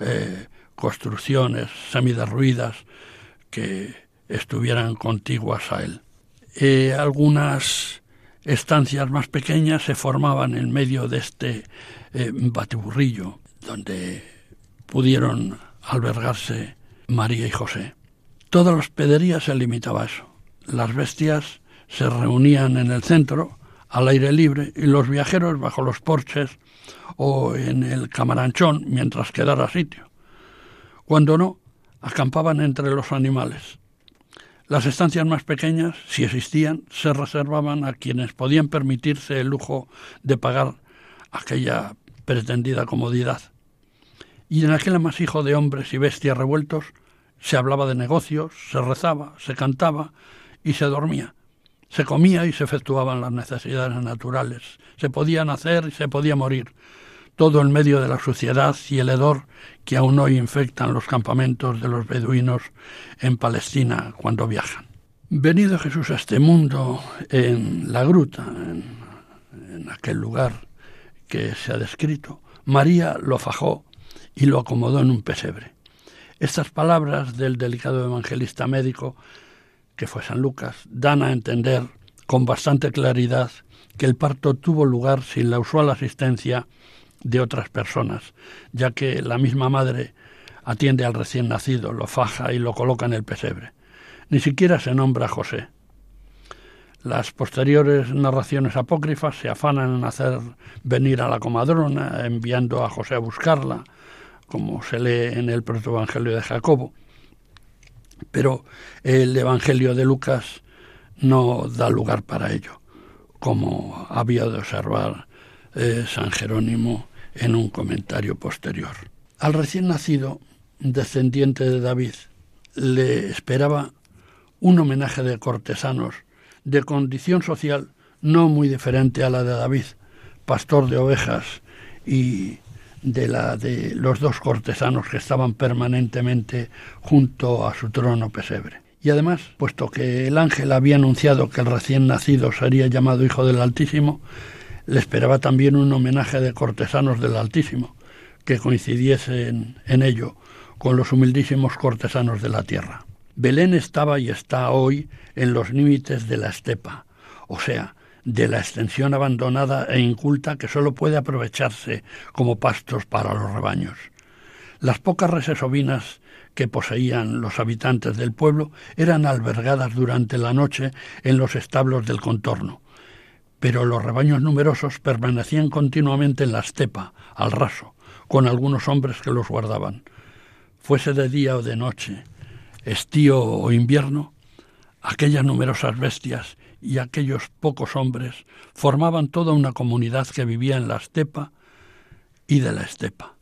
eh, construcciones semiderruidas que estuvieran contiguas a él. Eh, algunas estancias más pequeñas se formaban en medio de este eh, batiburrillo, donde pudieron albergarse María y José. Toda la hospedería se limitaba a eso. Las bestias se reunían en el centro, al aire libre, y los viajeros bajo los porches o en el camaranchón mientras quedara sitio. Cuando no, acampaban entre los animales. Las estancias más pequeñas, si existían, se reservaban a quienes podían permitirse el lujo de pagar aquella pretendida comodidad. Y en aquel amasijo de hombres y bestias revueltos se hablaba de negocios, se rezaba, se cantaba y se dormía. Se comía y se efectuaban las necesidades naturales. Se podía nacer y se podía morir. Todo en medio de la suciedad y el hedor que aún hoy infectan los campamentos de los beduinos en Palestina cuando viajan. Venido Jesús a este mundo en la gruta, en, en aquel lugar que se ha descrito, María lo fajó y lo acomodó en un pesebre. Estas palabras del delicado evangelista médico que fue San Lucas, dan a entender con bastante claridad que el parto tuvo lugar sin la usual asistencia de otras personas, ya que la misma madre atiende al recién nacido, lo faja y lo coloca en el pesebre. Ni siquiera se nombra José. Las posteriores narraciones apócrifas se afanan en hacer venir a la comadrona, enviando a José a buscarla, como se lee en el protoevangelio de Jacobo, pero el Evangelio de Lucas no da lugar para ello, como había de observar eh, San Jerónimo en un comentario posterior. Al recién nacido, descendiente de David, le esperaba un homenaje de cortesanos de condición social no muy diferente a la de David, pastor de ovejas y de la de los dos cortesanos que estaban permanentemente junto a su trono pesebre. Y además, puesto que el ángel había anunciado que el recién nacido sería llamado Hijo del Altísimo, le esperaba también un homenaje de cortesanos del Altísimo, que coincidiesen en ello con los humildísimos cortesanos de la tierra. Belén estaba y está hoy en los límites de la estepa, o sea, de la extensión abandonada e inculta que sólo puede aprovecharse como pastos para los rebaños. Las pocas reses ovinas que poseían los habitantes del pueblo eran albergadas durante la noche en los establos del contorno, pero los rebaños numerosos permanecían continuamente en la estepa, al raso, con algunos hombres que los guardaban. Fuese de día o de noche, estío o invierno, aquellas numerosas bestias y aquellos pocos hombres formaban toda una comunidad que vivía en la estepa y de la estepa.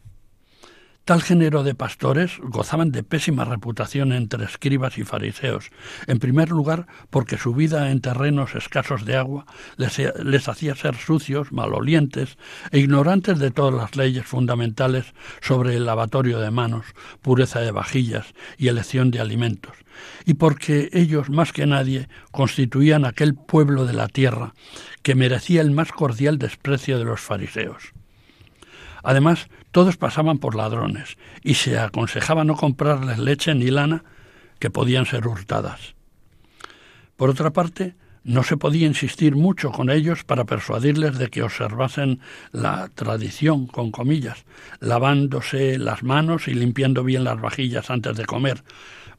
Tal género de pastores gozaban de pésima reputación entre escribas y fariseos, en primer lugar porque su vida en terrenos escasos de agua les, les, hacía ser sucios, malolientes e ignorantes de todas las leyes fundamentales sobre el lavatorio de manos, pureza de vajillas y elección de alimentos, y porque ellos más que nadie constituían aquel pueblo de la tierra que merecía el más cordial desprecio de los fariseos. Además, todos pasaban por ladrones y se aconsejaba no comprarles leche ni lana que podían ser hurtadas. Por otra parte, no se podía insistir mucho con ellos para persuadirles de que observasen la tradición, con comillas, lavándose las manos y limpiando bien las vajillas antes de comer,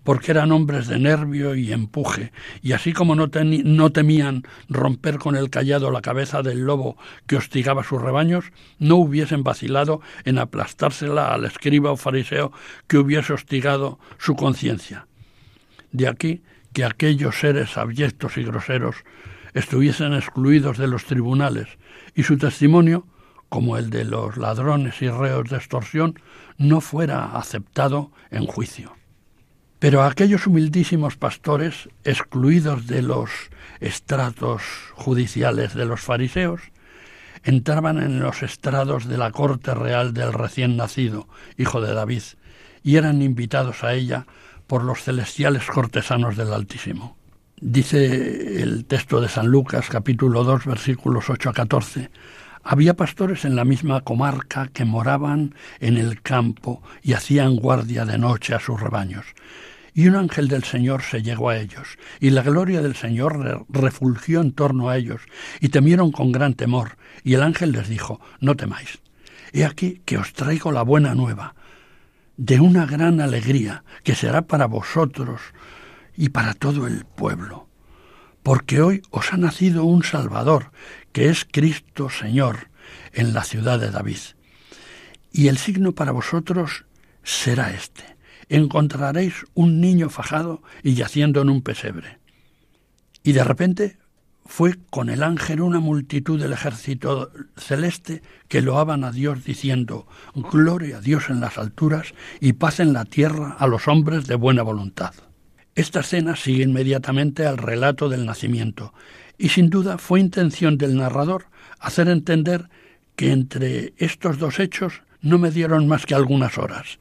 porque eran hombres de nervio y empuje, y así como no, temían romper con el callado la cabeza del lobo que hostigaba sus rebaños, no hubiesen vacilado en aplastársela al escriba o fariseo que hubiese hostigado su conciencia. De aquí que aquellos seres abyectos y groseros estuviesen excluidos de los tribunales y su testimonio, como el de los ladrones y reos de extorsión, no fuera aceptado en juicio. Pero aquellos humildísimos pastores, excluidos de los estratos judiciales de los fariseos, entraban en los estrados de la corte real del recién nacido, hijo de David, y eran invitados a ella por los celestiales cortesanos del Altísimo. Dice el texto de San Lucas capítulo 2 versículos 8 a 14, había pastores en la misma comarca que moraban en el campo y hacían guardia de noche a sus rebaños. Y un ángel del Señor se llegó a ellos, y la gloria del Señor refulgió en torno a ellos, y temieron con gran temor, y el ángel les dijo, no temáis. He aquí que os traigo la buena nueva, de una gran alegría, que será para vosotros y para todo el pueblo. Porque hoy os ha nacido un Salvador, que es Cristo Señor, en la ciudad de David. Y el signo para vosotros será este. Encontraréis un niño fajado y yaciendo en un pesebre. Y de repente fue con el ángel una multitud del ejército celeste que loaban a Dios diciendo, Gloria a Dios en las alturas y paz en la tierra a los hombres de buena voluntad. Esta escena sigue inmediatamente al relato del nacimiento, y sin duda fue intención del narrador hacer entender que entre estos dos hechos no me dieron más que algunas horas.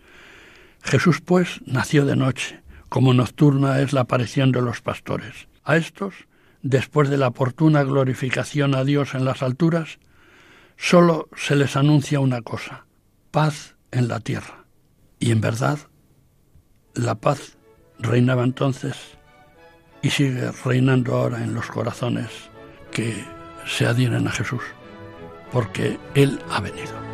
Jesús, pues, nació de noche, como nocturna es la aparición de los pastores. A estos después de la oportuna glorificación a Dios en las alturas, sólo se les anuncia una cosa, paz en la tierra. Y en verdad, la paz reinaba entonces y sigue reinando ahora en los corazones que se adhieren a Jesús, porque Él ha venido.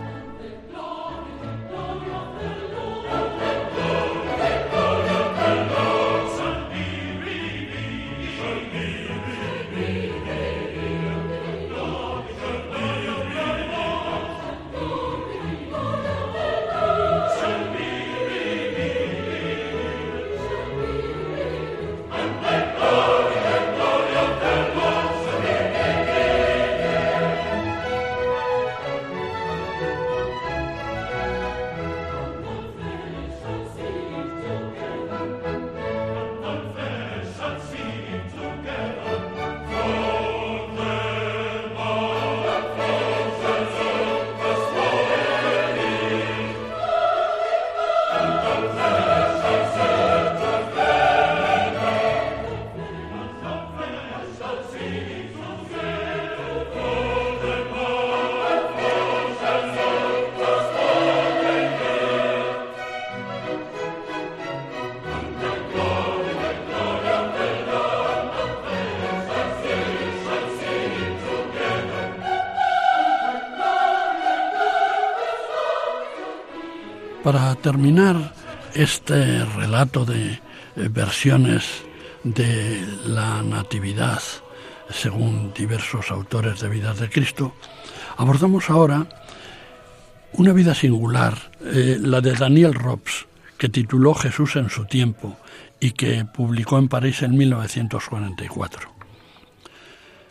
Terminar este relato de eh, versiones de la Natividad, según diversos autores de vidas de Cristo, abordamos ahora una vida singular, eh, la de Daniel Robs, que tituló Jesús en su tiempo y que publicó en París en 1944.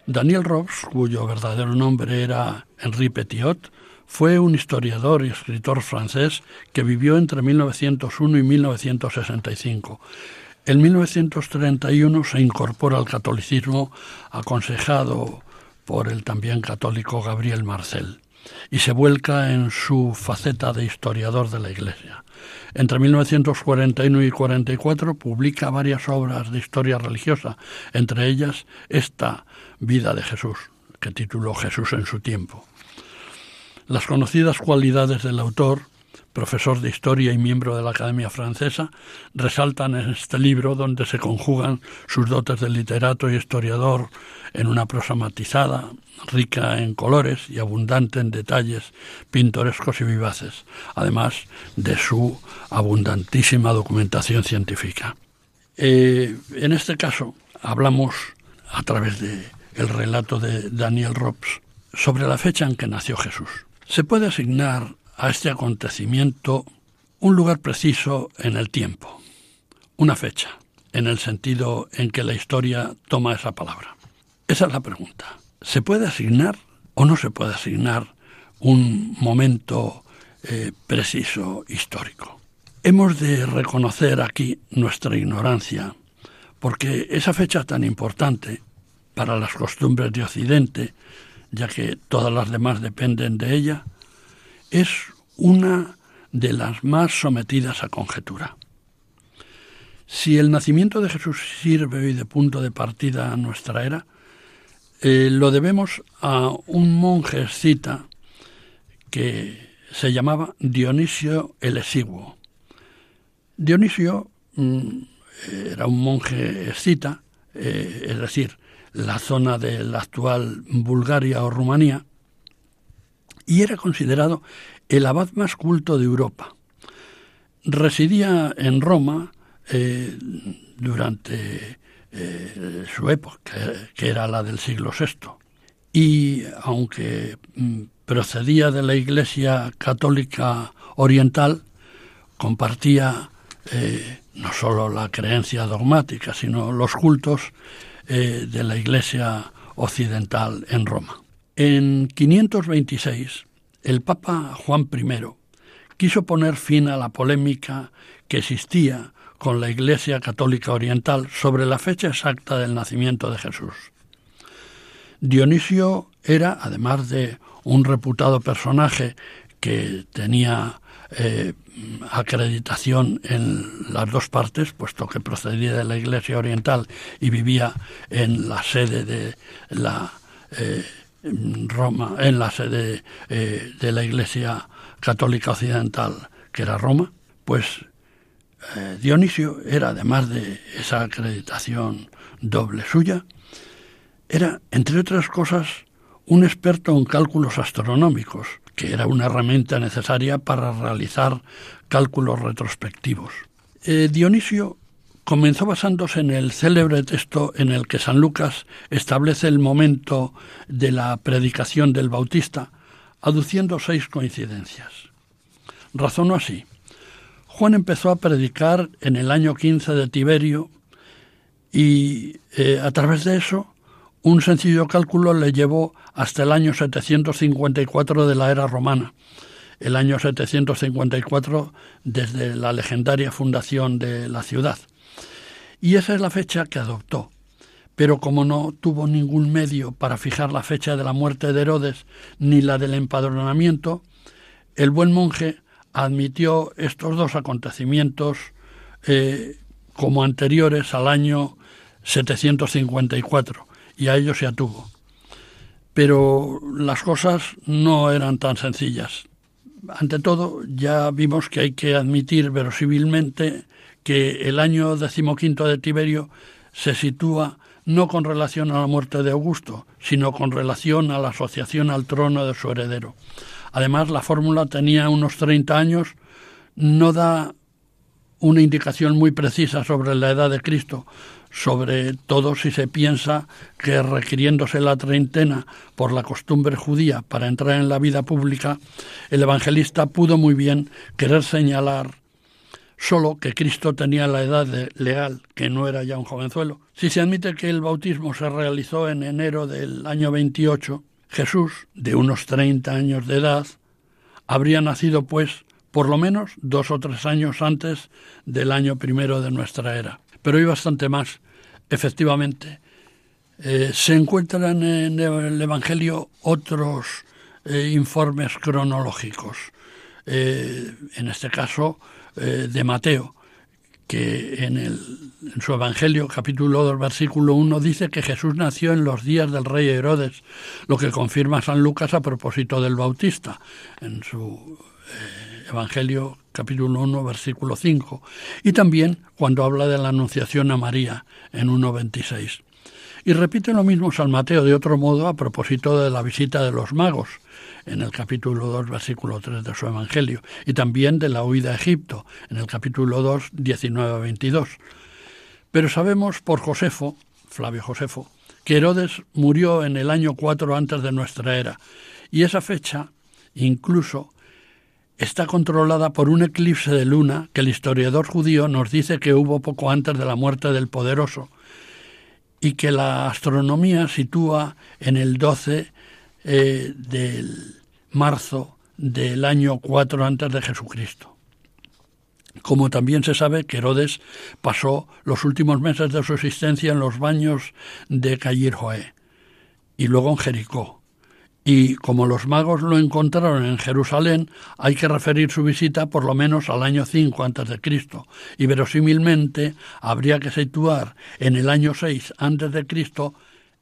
Daniel Robs, cuyo verdadero nombre era Henri Petiot, fue un historiador y escritor francés que vivió entre 1901 y 1965. En 1931 se incorpora al catolicismo aconsejado por el también católico Gabriel Marcel y se vuelca en su faceta de historiador de la Iglesia. Entre 1941 y 44 publica varias obras de historia religiosa, entre ellas esta Vida de Jesús, que tituló Jesús en su tiempo. Las conocidas cualidades del autor, profesor de historia y miembro de la Academia Francesa, resaltan en este libro donde se conjugan sus dotes de literato y historiador en una prosa matizada, rica en colores y abundante en detalles pintorescos y vivaces, además de su abundantísima documentación científica. Eh, en este caso hablamos a través de el relato de Daniel Robs sobre la fecha en que nació Jesús. Se puede asignar a este acontecimiento un lugar preciso en el tiempo, una fecha, en el sentido en que la historia toma esa palabra. Esa es la pregunta. ¿Se puede asignar o no se puede asignar un momento eh, preciso histórico? Hemos de reconocer aquí nuestra ignorancia, porque esa fecha tan importante para las costumbres de Occidente, ya que todas las demás dependen de ella, es una de las más sometidas a conjetura. Si el nacimiento de Jesús sirve hoy de punto de partida a nuestra era, eh, lo debemos a un monje escita que se llamaba Dionisio el Exiguo. Dionisio mm, era un monje escita, eh, es decir, la zona de la actual Bulgaria o Rumanía, y era considerado el abad más culto de Europa. Residía en Roma eh, durante eh, su época, que era la del siglo VI. Y aunque mm, procedía de la Iglesia Católica Oriental, compartía eh, no solo la creencia dogmática, sino los cultos de la Iglesia Occidental en Roma. En 526, el Papa Juan I quiso poner fin a la polémica que existía con la Iglesia Católica Oriental sobre la fecha exacta del nacimiento de Jesús. Dionisio era, además de un reputado personaje que tenía eh, acreditación en las dos partes, puesto que procedía de la Iglesia Oriental y vivía en la sede de la eh, Roma, en la sede eh, de la Iglesia Católica Occidental, que era Roma, pues eh, Dionisio era, además de esa acreditación doble suya, era, entre otras cosas, un experto en cálculos astronómicos, que era una herramienta necesaria para realizar cálculos retrospectivos. Eh, Dionisio comenzó basándose en el célebre texto en el que San Lucas establece el momento de la predicación del Bautista, aduciendo seis coincidencias. Razonó así. Juan empezó a predicar en el año 15 de Tiberio y eh, a través de eso un sencillo cálculo le llevó hasta el año 754 de la era romana, el año 754 desde la legendaria fundación de la ciudad. Y esa es la fecha que adoptó. Pero como no tuvo ningún medio para fijar la fecha de la muerte de Herodes ni la del empadronamiento, el buen monje admitió estos dos acontecimientos eh, como anteriores al año 754 y a ellos se atuvo. Pero las cosas no eran tan sencillas. Ante todo, ya vimos que hay que admitir verosímilmente que el año decimoquinto de Tiberio se sitúa no con relación a la muerte de Augusto, sino con relación a la asociación al trono de su heredero. Además, la fórmula tenía unos 30 años, no da una indicación muy precisa sobre la edad de Cristo, sobre todo si se piensa que requiriéndose la treintena por la costumbre judía para entrar en la vida pública, el evangelista pudo muy bien querer señalar solo que Cristo tenía la edad legal, que no era ya un jovenzuelo. Si se admite que el bautismo se realizó en enero del año 28, Jesús, de unos 30 años de edad, habría nacido, pues, por lo menos dos o tres años antes del año primero de nuestra era. Pero hay bastante más. Efectivamente, eh, se encuentran en el Evangelio otros eh, informes cronológicos. Eh, en este caso, de Mateo, que en, el, en su Evangelio, capítulo 2, versículo 1, dice que Jesús nació en los días del rey Herodes, lo que confirma San Lucas a propósito del Bautista, en su Evangelio, capítulo 1, versículo 5, y también cuando habla de la Anunciación a María, en 1.26. Y repite lo mismo San Mateo de otro modo a propósito de la visita de los magos, en el capítulo 2, versículo 3 de su Evangelio, y también de la huida a Egipto, en el capítulo 2, 19 a 22. Pero sabemos por Josefo, Flavio Josefo, que Herodes murió en el año 4 antes de nuestra era, y esa fecha, incluso, está controlada por un eclipse de luna que el historiador judío nos dice que hubo poco antes de la muerte del poderoso, y que la astronomía sitúa en el 12 eh, del marzo del año 4 antes de Jesucristo. Como también se sabe que Herodes pasó los últimos meses de su existencia en los baños de Joé y luego en Jericó. Y como los magos lo encontraron en Jerusalén, hay que referir su visita por lo menos al año 5 antes de Cristo, y verosímilmente habría que situar en el año 6 antes de Cristo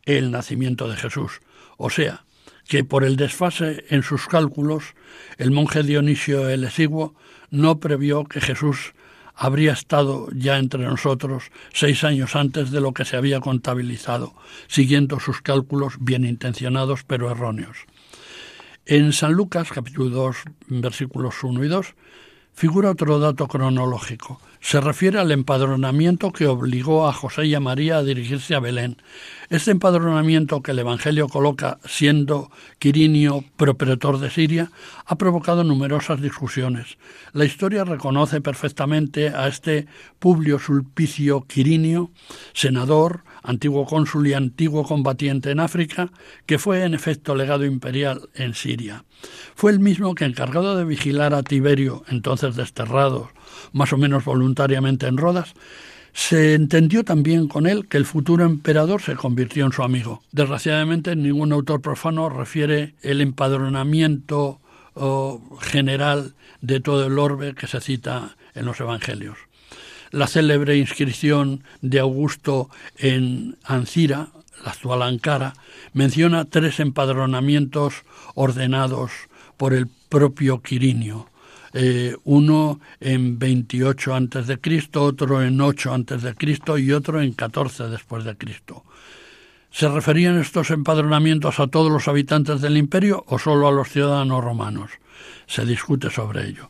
el nacimiento de Jesús. O sea, que por el desfase en sus cálculos, el monje Dionisio el Exiguo no previó que Jesús habría estado ya entre nosotros seis años antes de lo que se había contabilizado, siguiendo sus cálculos bien intencionados pero erróneos. En San Lucas, capítulo 2, versículos 1 y 2, figura otro dato cronológico. Se refiere al empadronamiento que obligó a José y a María a dirigirse a Belén. Este empadronamiento que el Evangelio coloca siendo Quirinio propretor de Siria ha provocado numerosas discusiones. La historia reconoce perfectamente a este Publio Sulpicio Quirinio, senador, antiguo cónsul y antiguo combatiente en África, que fue en efecto legado imperial en Siria. Fue el mismo que encargado de vigilar a Tiberio, entonces desterrado, más o menos voluntariamente en Rodas, se entendió también con él que el futuro emperador se convirtió en su amigo. Desgraciadamente, ningún autor profano refiere el empadronamiento general de todo el orbe que se cita en los evangelios. La célebre inscripción de Augusto en Ancira, la actual Ankara, menciona tres empadronamientos ordenados por el propio Quirinio, eh, uno en 28 antes de Cristo, otro en 8 antes de Cristo y otro en 14 después de Cristo. ¿Se referían estos empadronamientos a todos los habitantes del imperio o solo a los ciudadanos romanos? Se discute sobre ello.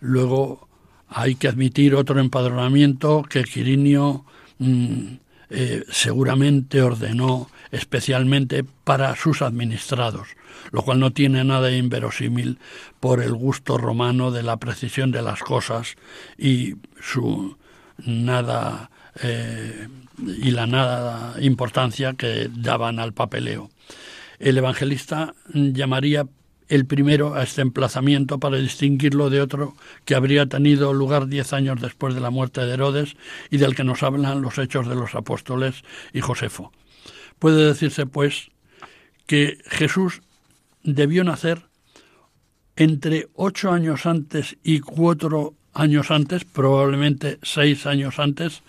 Luego hay que admitir otro empadronamiento que Quirinio mm, eh, seguramente ordenó especialmente para sus administrados, lo cual no tiene nada de inverosímil por el gusto romano de la precisión de las cosas y su nada eh, y la nada importancia que daban al papeleo. El evangelista llamaría el primero a este emplazamiento para distinguirlo de otro que habría tenido lugar diez años después de la muerte de Herodes y del que nos hablan los hechos de los apóstoles y Josefo. Puede decirse, pues, que Jesús debió nacer entre ocho años antes y cuatro años antes, probablemente seis años antes,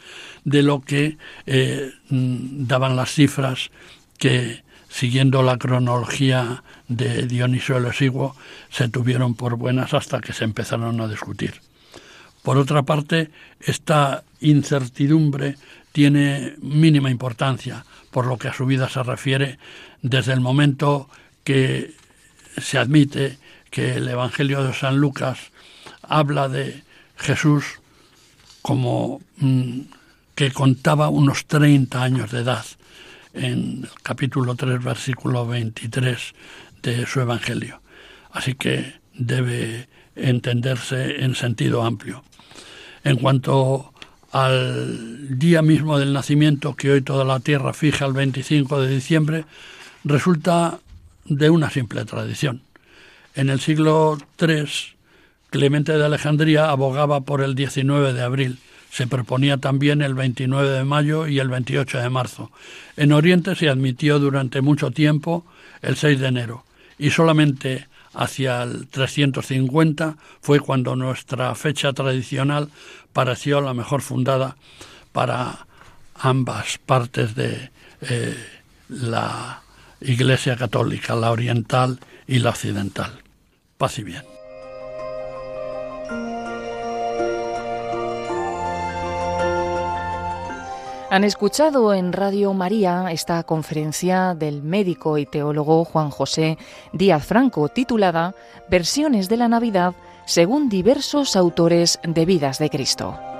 de lo que eh, daban las cifras que, siguiendo la cronología de Dionisio el Exiguo, se tuvieron por buenas hasta que se empezaron a discutir. Por otra parte, esta incertidumbre tiene mínima importancia por lo que a su vida se refiere desde el momento que se admite que el Evangelio de San Lucas habla de Jesús como mm, que contaba unos 30 años de edad en el capítulo 3, versículo 23 de su Evangelio. Así que debe entenderse en sentido amplio. En cuanto al día mismo del nacimiento, que hoy toda la tierra fija el 25 de diciembre, resulta de una simple tradición. En el siglo III, Clemente de Alejandría abogaba por el 19 de abril. Se proponía también el 29 de mayo y el 28 de marzo. En Oriente se admitió durante mucho tiempo el 6 de enero y solamente hacia el 350 fue cuando nuestra fecha tradicional pareció la mejor fundada para ambas partes de eh, la Iglesia Católica, la oriental y la occidental. Paz y bien. Han escuchado en Radio María esta conferencia del médico y teólogo Juan José Díaz Franco titulada Versiones de la Navidad según diversos autores de vidas de Cristo.